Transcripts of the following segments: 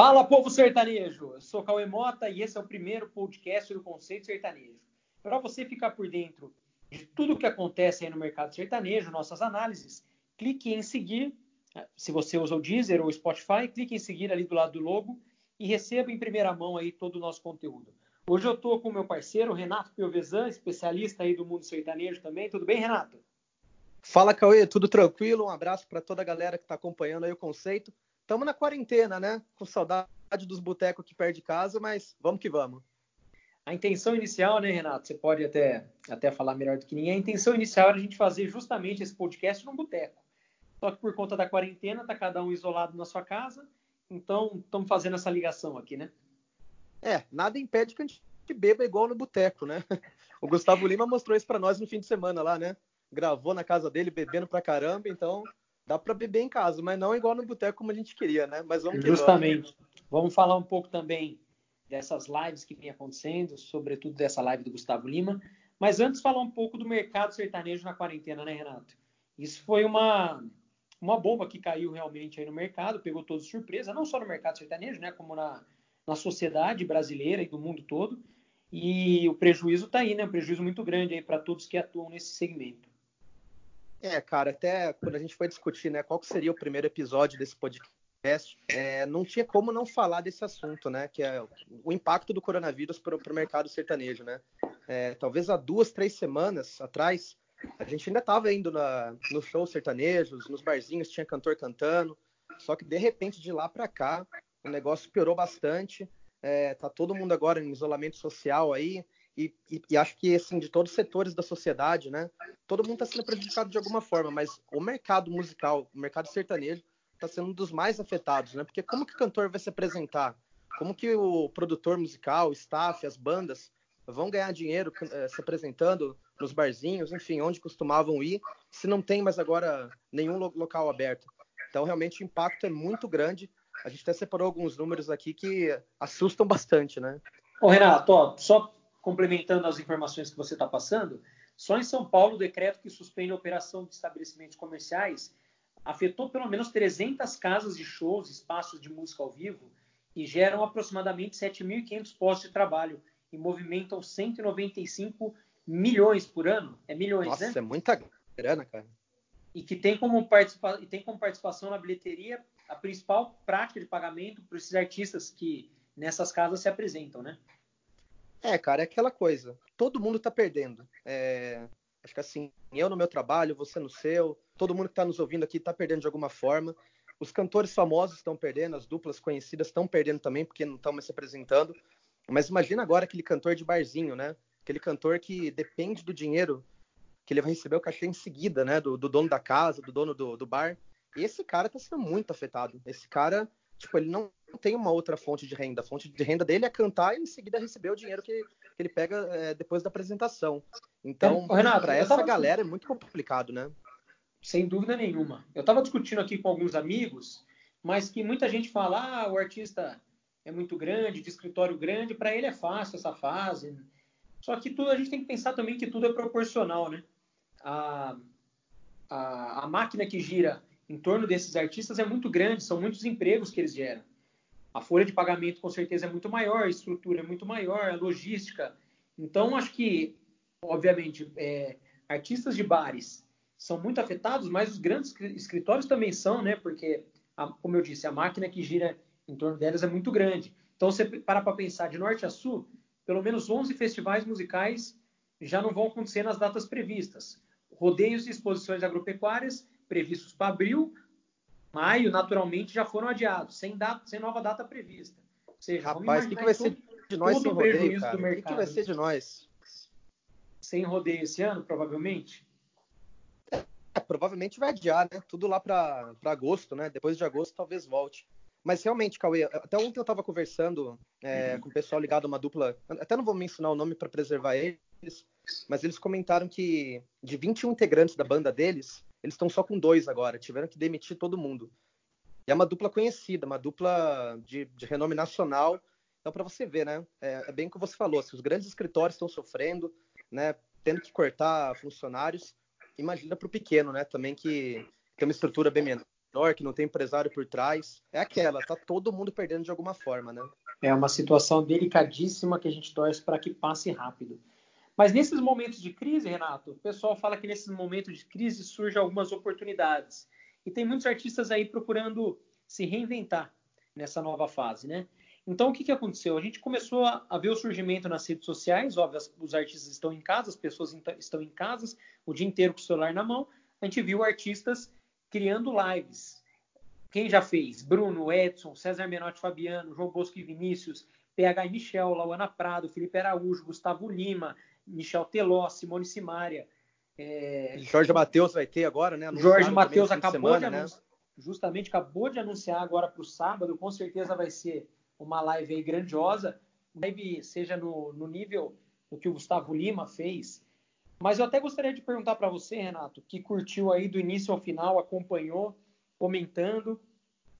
Fala, povo sertanejo! Eu sou Cauê Mota e esse é o primeiro podcast do Conceito Sertanejo. Para você ficar por dentro de tudo o que acontece aí no mercado sertanejo, nossas análises, clique em seguir. Se você usa o Deezer ou o Spotify, clique em seguir ali do lado do logo e receba em primeira mão aí todo o nosso conteúdo. Hoje eu estou com o meu parceiro, Renato Piovesan, especialista aí do mundo sertanejo também. Tudo bem, Renato? Fala, Cauê, tudo tranquilo? Um abraço para toda a galera que está acompanhando aí o conceito. Estamos na quarentena, né? Com saudade dos botecos aqui perto de casa, mas vamos que vamos. A intenção inicial, né, Renato? Você pode até, até falar melhor do que ninguém. A intenção inicial era a gente fazer justamente esse podcast num boteco. Só que por conta da quarentena, tá cada um isolado na sua casa. Então, estamos fazendo essa ligação aqui, né? É, nada impede que a gente beba igual no boteco, né? O Gustavo Lima mostrou isso para nós no fim de semana lá, né? Gravou na casa dele, bebendo pra caramba, então dá para beber em casa, mas não igual no boteco como a gente queria, né? Mas vamos Justamente. Vamos. vamos falar um pouco também dessas lives que vem acontecendo, sobretudo dessa live do Gustavo Lima. Mas antes, falar um pouco do mercado sertanejo na quarentena, né, Renato? Isso foi uma, uma bomba que caiu realmente aí no mercado, pegou todos surpresa, não só no mercado sertanejo, né, como na, na sociedade brasileira e do mundo todo. E o prejuízo está aí, né? Um prejuízo muito grande aí para todos que atuam nesse segmento. É, cara, até quando a gente foi discutir, né, qual seria o primeiro episódio desse podcast, é, não tinha como não falar desse assunto, né? Que é o impacto do coronavírus para o mercado sertanejo, né? É, talvez há duas, três semanas atrás, a gente ainda estava indo na, nos shows sertanejos, nos barzinhos, tinha cantor cantando, só que de repente de lá para cá o negócio piorou bastante. É, tá todo mundo agora em isolamento social aí, e, e, e, acho que assim de todos os setores da sociedade, né? Todo mundo está sendo prejudicado de alguma forma, mas o mercado musical, o mercado sertanejo, está sendo um dos mais afetados, né? Porque como que o cantor vai se apresentar? Como que o produtor musical, o staff, as bandas vão ganhar dinheiro eh, se apresentando nos barzinhos, enfim, onde costumavam ir, se não tem mais agora nenhum local aberto? Então, realmente, o impacto é muito grande. A gente até separou alguns números aqui que assustam bastante, né? Ô, Renato, ó, só complementando as informações que você está passando, só em São Paulo, o decreto que suspende a operação de estabelecimentos comerciais afetou pelo menos 300 casas de shows, espaços de música ao vivo e geram aproximadamente 7.500 postos de trabalho e movimentam 195 milhões por ano. É milhões, Nossa, né? Nossa, é muita grana, cara. E que tem como, participa e tem como participação na bilheteria a principal prática de pagamento para esses artistas que nessas casas se apresentam, né? É, cara, é aquela coisa. Todo mundo tá perdendo. É, Acho que assim, eu no meu trabalho, você no seu, todo mundo que está nos ouvindo aqui está perdendo de alguma forma. Os cantores famosos estão perdendo, as duplas conhecidas estão perdendo também, porque não estão mais se apresentando. Mas imagina agora aquele cantor de barzinho, né? Aquele cantor que depende do dinheiro que ele vai receber o cachê em seguida, né? Do, do dono da casa, do dono do, do bar. E esse cara está sendo muito afetado. Esse cara, tipo, ele não tem uma outra fonte de renda. A fonte de renda dele é cantar e em seguida receber o dinheiro que, que ele pega é, depois da apresentação. Então, é, para essa galera é muito complicado, né? Sem dúvida nenhuma. Eu estava discutindo aqui com alguns amigos, mas que muita gente fala, ah, o artista é muito grande, de escritório grande, para ele é fácil essa fase. Só que tudo a gente tem que pensar também que tudo é proporcional, né? A, a, a máquina que gira em torno desses artistas é muito grande, são muitos empregos que eles geram. A folha de pagamento com certeza é muito maior, a estrutura é muito maior, a logística. Então, acho que obviamente, é, artistas de bares são muito afetados, mas os grandes escritórios também são, né? Porque, a, como eu disse, a máquina que gira em torno delas é muito grande. Então, você para para pensar de norte a sul, pelo menos 11 festivais musicais já não vão acontecer nas datas previstas. Rodeios e exposições agropecuárias previstos para abril, maio, naturalmente, já foram adiados, sem, data, sem nova data prevista. Ou seja, Rapaz, o que, que vai ser de nós sem rodeio, cara? O que, que vai ser de nós? sem rodeio esse ano, provavelmente? É, provavelmente vai adiar, né? Tudo lá para agosto, né? Depois de agosto talvez volte. Mas realmente, Cauê, até ontem eu estava conversando é, uhum. com o pessoal ligado a uma dupla, até não vou mencionar o nome para preservar eles, mas eles comentaram que de 21 integrantes da banda deles, eles estão só com dois agora, tiveram que demitir todo mundo. E é uma dupla conhecida, uma dupla de, de renome nacional. Então, para você ver, né? É, é, bem o que você falou, se os grandes escritórios estão sofrendo, né, tendo que cortar funcionários, imagina para o pequeno, né, também que tem uma estrutura bem menor, menor, que não tem empresário por trás. É aquela, tá todo mundo perdendo de alguma forma, né? É uma situação delicadíssima que a gente torce para que passe rápido. Mas nesses momentos de crise, Renato, o pessoal fala que nesses momentos de crise surgem algumas oportunidades. E tem muitos artistas aí procurando se reinventar nessa nova fase, né? Então, o que, que aconteceu? A gente começou a, a ver o surgimento nas redes sociais, óbvio, os artistas estão em casa, as pessoas estão em casa, o dia inteiro com o celular na mão. A gente viu artistas criando lives. Quem já fez? Bruno, Edson, César Menotti Fabiano, João Bosco e Vinícius, PH Michel, Lauana Prado, Felipe Araújo, Gustavo Lima, Michel Teló, Simone Simaria. É... Jorge Matheus vai ter agora, né? Jorge Matheus acabou semana, de anunciar, né? justamente acabou de anunciar agora para o sábado, com certeza vai ser uma live aí grandiosa, live seja no, no nível do que o Gustavo Lima fez. Mas eu até gostaria de perguntar para você, Renato, que curtiu aí do início ao final, acompanhou, comentando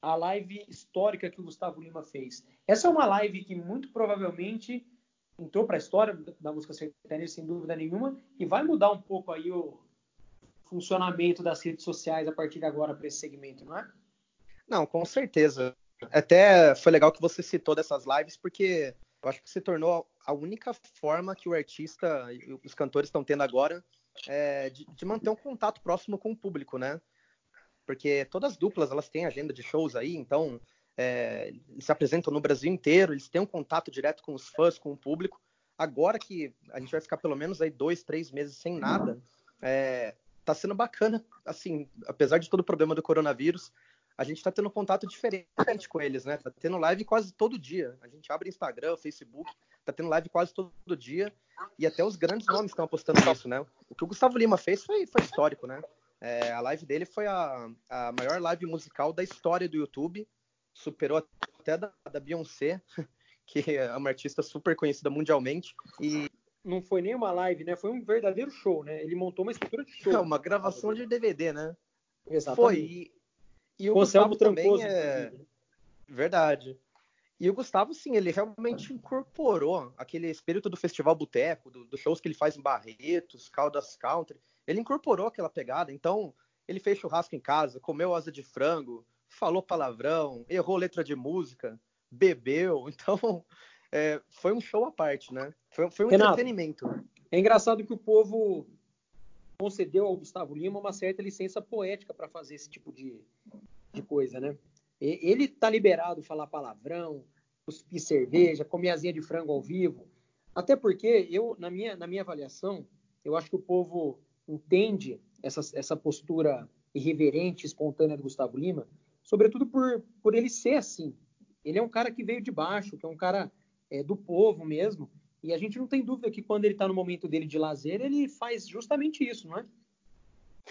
a live histórica que o Gustavo Lima fez. Essa é uma live que muito provavelmente entrou para a história da música sertaneja, sem dúvida nenhuma, e vai mudar um pouco aí o funcionamento das redes sociais a partir de agora para esse segmento, não é? Não, com certeza. Até foi legal que você citou dessas lives, porque eu acho que se tornou a única forma que o artista e os cantores estão tendo agora é, de, de, manter um contato próximo com o público, né? Porque todas as duplas elas têm agenda de shows aí, então é, se apresentam no Brasil inteiro, eles têm um contato direto com os fãs, com o público. Agora que a gente vai ficar pelo menos aí dois, três meses sem nada, é, tá sendo bacana, assim, apesar de todo o problema do coronavírus, a gente está tendo contato diferente com eles, né? Tá tendo live quase todo dia. A gente abre Instagram, Facebook, tá tendo live quase todo dia. E até os grandes nomes estão apostando nisso, né? O que o Gustavo Lima fez foi, foi histórico, né? É, a live dele foi a, a maior live musical da história do YouTube. Superou até da, da Beyoncé, que é uma artista super conhecida mundialmente. E não foi nem uma live, né? Foi um verdadeiro show, né? Ele montou uma estrutura de show. É uma gravação de DVD, né? Exatamente. Foi. E o Gustavo também é verdade. E o Gustavo, sim, ele realmente incorporou aquele espírito do Festival Boteco, do, dos shows que ele faz em Barretos, Caldas Country. Ele incorporou aquela pegada. Então, ele fez churrasco em casa, comeu asa de frango, falou palavrão, errou letra de música, bebeu. Então, é, foi um show à parte, né? Foi, foi um Renato, entretenimento. É engraçado que o povo concedeu ao Gustavo Lima uma certa licença poética para fazer esse tipo de, de coisa, né? Ele tá liberado falar palavrão, cuspir cerveja, comer asinha de frango ao vivo. Até porque eu, na minha, na minha avaliação, eu acho que o povo entende essa, essa postura irreverente, espontânea do Gustavo Lima, sobretudo por, por ele ser assim. Ele é um cara que veio de baixo, que é um cara é, do povo mesmo, e a gente não tem dúvida que quando ele está no momento dele de lazer, ele faz justamente isso, não é?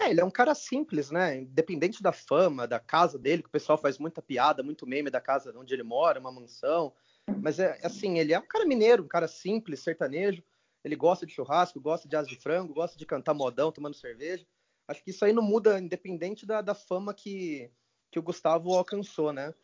É, ele é um cara simples, né? Independente da fama, da casa dele, que o pessoal faz muita piada, muito meme da casa onde ele mora, uma mansão. Mas é assim, ele é um cara mineiro, um cara simples, sertanejo. Ele gosta de churrasco, gosta de asa de frango, gosta de cantar modão, tomando cerveja. Acho que isso aí não muda, independente da, da fama que, que o Gustavo alcançou, né?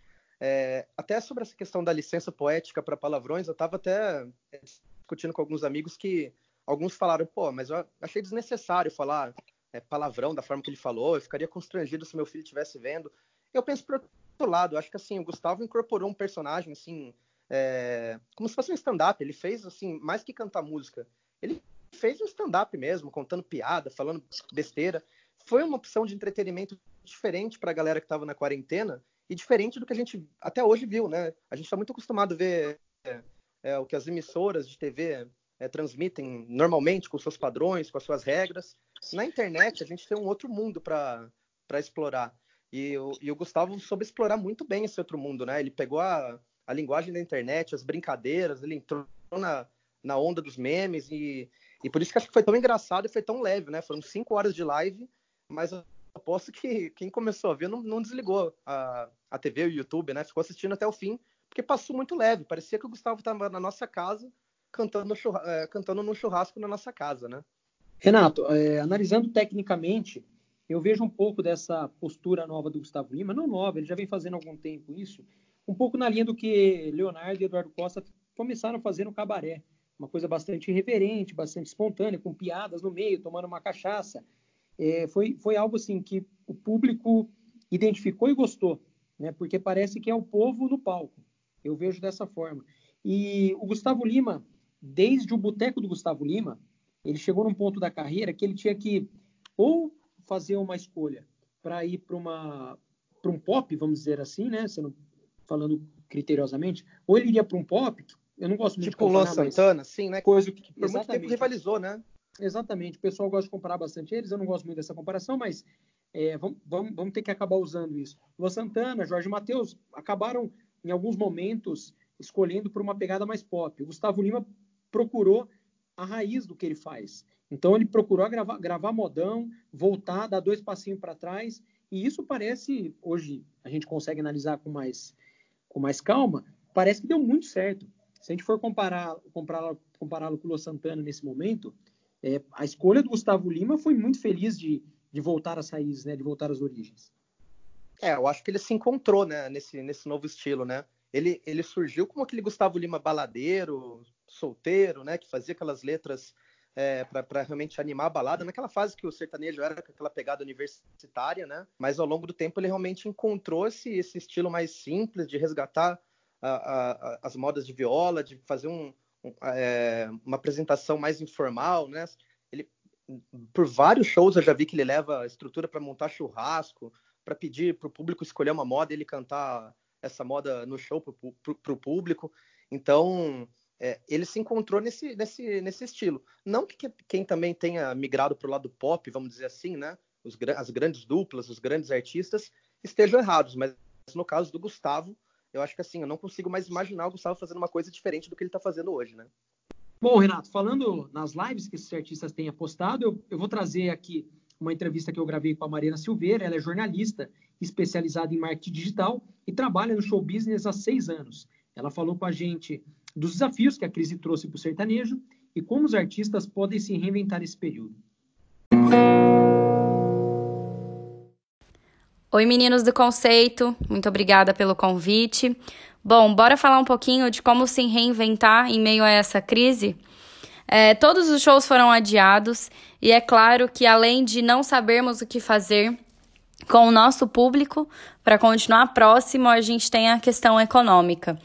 É, até sobre essa questão da licença poética para palavrões, eu estava até é, discutindo com alguns amigos que alguns falaram, pô, mas eu achei desnecessário falar é, palavrão da forma que ele falou, eu ficaria constrangido se meu filho estivesse vendo. Eu penso por outro lado, acho que assim, o Gustavo incorporou um personagem assim, é, como se fosse um stand-up, ele fez assim, mais que cantar música, ele fez um stand-up mesmo, contando piada, falando besteira. Foi uma opção de entretenimento diferente para a galera que estava na quarentena e diferente do que a gente até hoje viu, né? A gente está muito acostumado a ver é, é, o que as emissoras de TV é, transmitem normalmente com seus padrões, com as suas regras. Na internet, a gente tem um outro mundo para explorar. E o, e o Gustavo soube explorar muito bem esse outro mundo, né? Ele pegou a, a linguagem da internet, as brincadeiras, ele entrou na, na onda dos memes e, e por isso que acho que foi tão engraçado e foi tão leve, né? Foram cinco horas de live, mas aposto que quem começou a ver não, não desligou a, a TV o YouTube, né? Ficou assistindo até o fim, porque passou muito leve. Parecia que o Gustavo estava na nossa casa cantando, é, cantando no churrasco na nossa casa, né? Renato, é, analisando tecnicamente, eu vejo um pouco dessa postura nova do Gustavo Lima, não nova, ele já vem fazendo há algum tempo isso, um pouco na linha do que Leonardo e Eduardo Costa começaram a fazer no cabaré. Uma coisa bastante irreverente, bastante espontânea, com piadas no meio, tomando uma cachaça. É, foi, foi algo assim que o público identificou e gostou, né? Porque parece que é o povo no palco. Eu vejo dessa forma. E o Gustavo Lima, desde o boteco do Gustavo Lima, ele chegou num ponto da carreira que ele tinha que ou fazer uma escolha para ir para uma para um pop, vamos dizer assim, né? Sendo, falando criteriosamente, ou ele iria para um pop, eu não gosto muito tipo de comparar, Tipo o Luan Santana, sim, né? Coisa que por muito tempo rivalizou, né? Exatamente. O pessoal gosta de comparar bastante eles, eu não gosto muito dessa comparação, mas é, vamos, vamos, vamos ter que acabar usando isso. Luan Santana, Jorge Matheus acabaram, em alguns momentos, escolhendo por uma pegada mais pop. O Gustavo Lima procurou a raiz do que ele faz. Então ele procurou gravar, gravar modão, voltar, dar dois passinhos para trás, e isso parece, hoje a gente consegue analisar com mais, com mais calma, parece que deu muito certo. Se a gente for compará-lo compará com o Lua Santana nesse momento, é, a escolha do Gustavo Lima foi muito feliz de, de voltar às raízes, né, de voltar às origens. É, eu acho que ele se encontrou né, nesse, nesse novo estilo, né? Ele, ele surgiu como aquele Gustavo Lima baladeiro, solteiro, né? Que fazia aquelas letras é, para realmente animar a balada, naquela fase que o sertanejo era com aquela pegada universitária, né? Mas ao longo do tempo ele realmente encontrou esse, esse estilo mais simples de resgatar a, a, as modas de viola, de fazer um, é, uma apresentação mais informal, né? Ele, por vários shows eu já vi que ele leva a estrutura para montar churrasco, para pedir para o público escolher uma moda e ele cantar essa moda no show para o público. Então, é, ele se encontrou nesse, nesse, nesse estilo. Não que quem também tenha migrado para o lado pop, vamos dizer assim, né? Os, as grandes duplas, os grandes artistas estejam errados, mas no caso do Gustavo, eu acho que assim, eu não consigo mais imaginar o Gustavo fazendo uma coisa diferente do que ele está fazendo hoje, né? Bom, Renato, falando nas lives que esses artistas têm apostado, eu, eu vou trazer aqui uma entrevista que eu gravei com a Mariana Silveira. Ela é jornalista especializada em marketing digital e trabalha no show business há seis anos. Ela falou com a gente dos desafios que a crise trouxe para o sertanejo e como os artistas podem se reinventar nesse período. Oi, meninos do conceito, muito obrigada pelo convite. Bom, bora falar um pouquinho de como se reinventar em meio a essa crise? É, todos os shows foram adiados e é claro que, além de não sabermos o que fazer com o nosso público, para continuar próximo, a gente tem a questão econômica.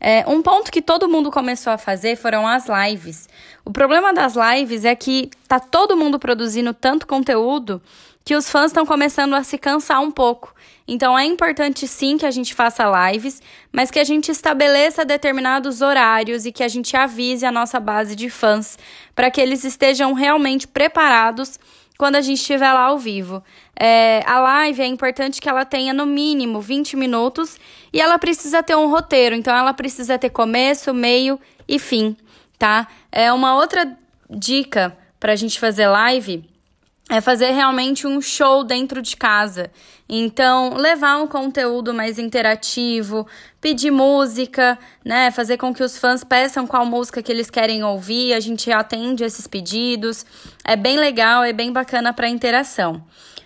É, um ponto que todo mundo começou a fazer foram as lives. O problema das lives é que tá todo mundo produzindo tanto conteúdo que os fãs estão começando a se cansar um pouco. Então é importante sim que a gente faça lives, mas que a gente estabeleça determinados horários e que a gente avise a nossa base de fãs para que eles estejam realmente preparados quando a gente estiver lá ao vivo. É, a live é importante que ela tenha no mínimo 20 minutos e ela precisa ter um roteiro, então ela precisa ter começo, meio e fim, tá? É uma outra dica para a gente fazer live é fazer realmente um show dentro de casa. Então, levar um conteúdo mais interativo, pedir música, né? Fazer com que os fãs peçam qual música que eles querem ouvir, a gente atende esses pedidos. É bem legal, é bem bacana para interação.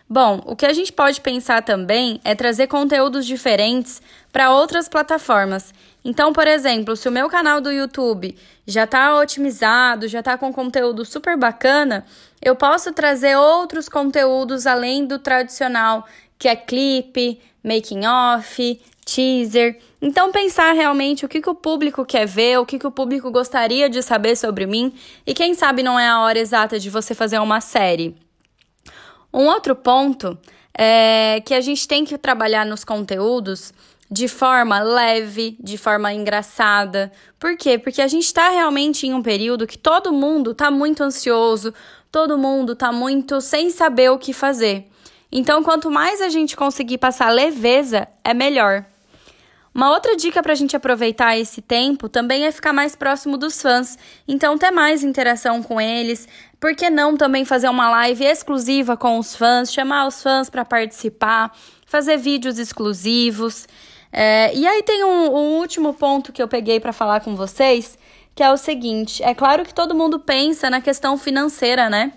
Bom, o que a gente pode pensar também é trazer conteúdos diferentes para outras plataformas. Então, por exemplo, se o meu canal do YouTube já está otimizado, já está com conteúdo super bacana, eu posso trazer outros conteúdos além do tradicional, que é clipe, making off, teaser. Então pensar realmente o que, que o público quer ver, o que, que o público gostaria de saber sobre mim, e quem sabe não é a hora exata de você fazer uma série. Um outro ponto é que a gente tem que trabalhar nos conteúdos de forma leve, de forma engraçada. Por quê? Porque a gente está realmente em um período que todo mundo está muito ansioso, todo mundo está muito sem saber o que fazer. Então, quanto mais a gente conseguir passar leveza, é melhor. Uma outra dica para a gente aproveitar esse tempo também é ficar mais próximo dos fãs, então ter mais interação com eles. Por que não também fazer uma live exclusiva com os fãs, chamar os fãs para participar, fazer vídeos exclusivos? É, e aí tem um, um último ponto que eu peguei para falar com vocês, que é o seguinte: é claro que todo mundo pensa na questão financeira, né?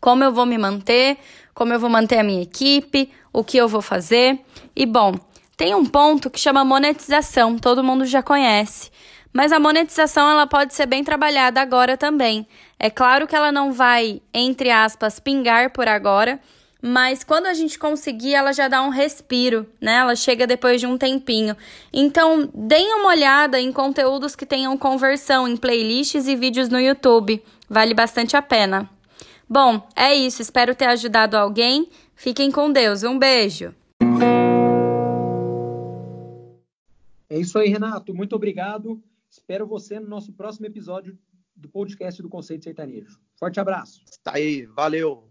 Como eu vou me manter, como eu vou manter a minha equipe, o que eu vou fazer. E bom, tem um ponto que chama monetização, todo mundo já conhece. Mas a monetização ela pode ser bem trabalhada agora também. É claro que ela não vai, entre aspas, pingar por agora, mas quando a gente conseguir, ela já dá um respiro, né? Ela chega depois de um tempinho. Então, deem uma olhada em conteúdos que tenham conversão em playlists e vídeos no YouTube. Vale bastante a pena. Bom, é isso. Espero ter ajudado alguém. Fiquem com Deus. Um beijo. É isso aí, Renato. Muito obrigado. Espero você no nosso próximo episódio do podcast do Conceito Sertanejo. Forte abraço. Tá aí. Valeu.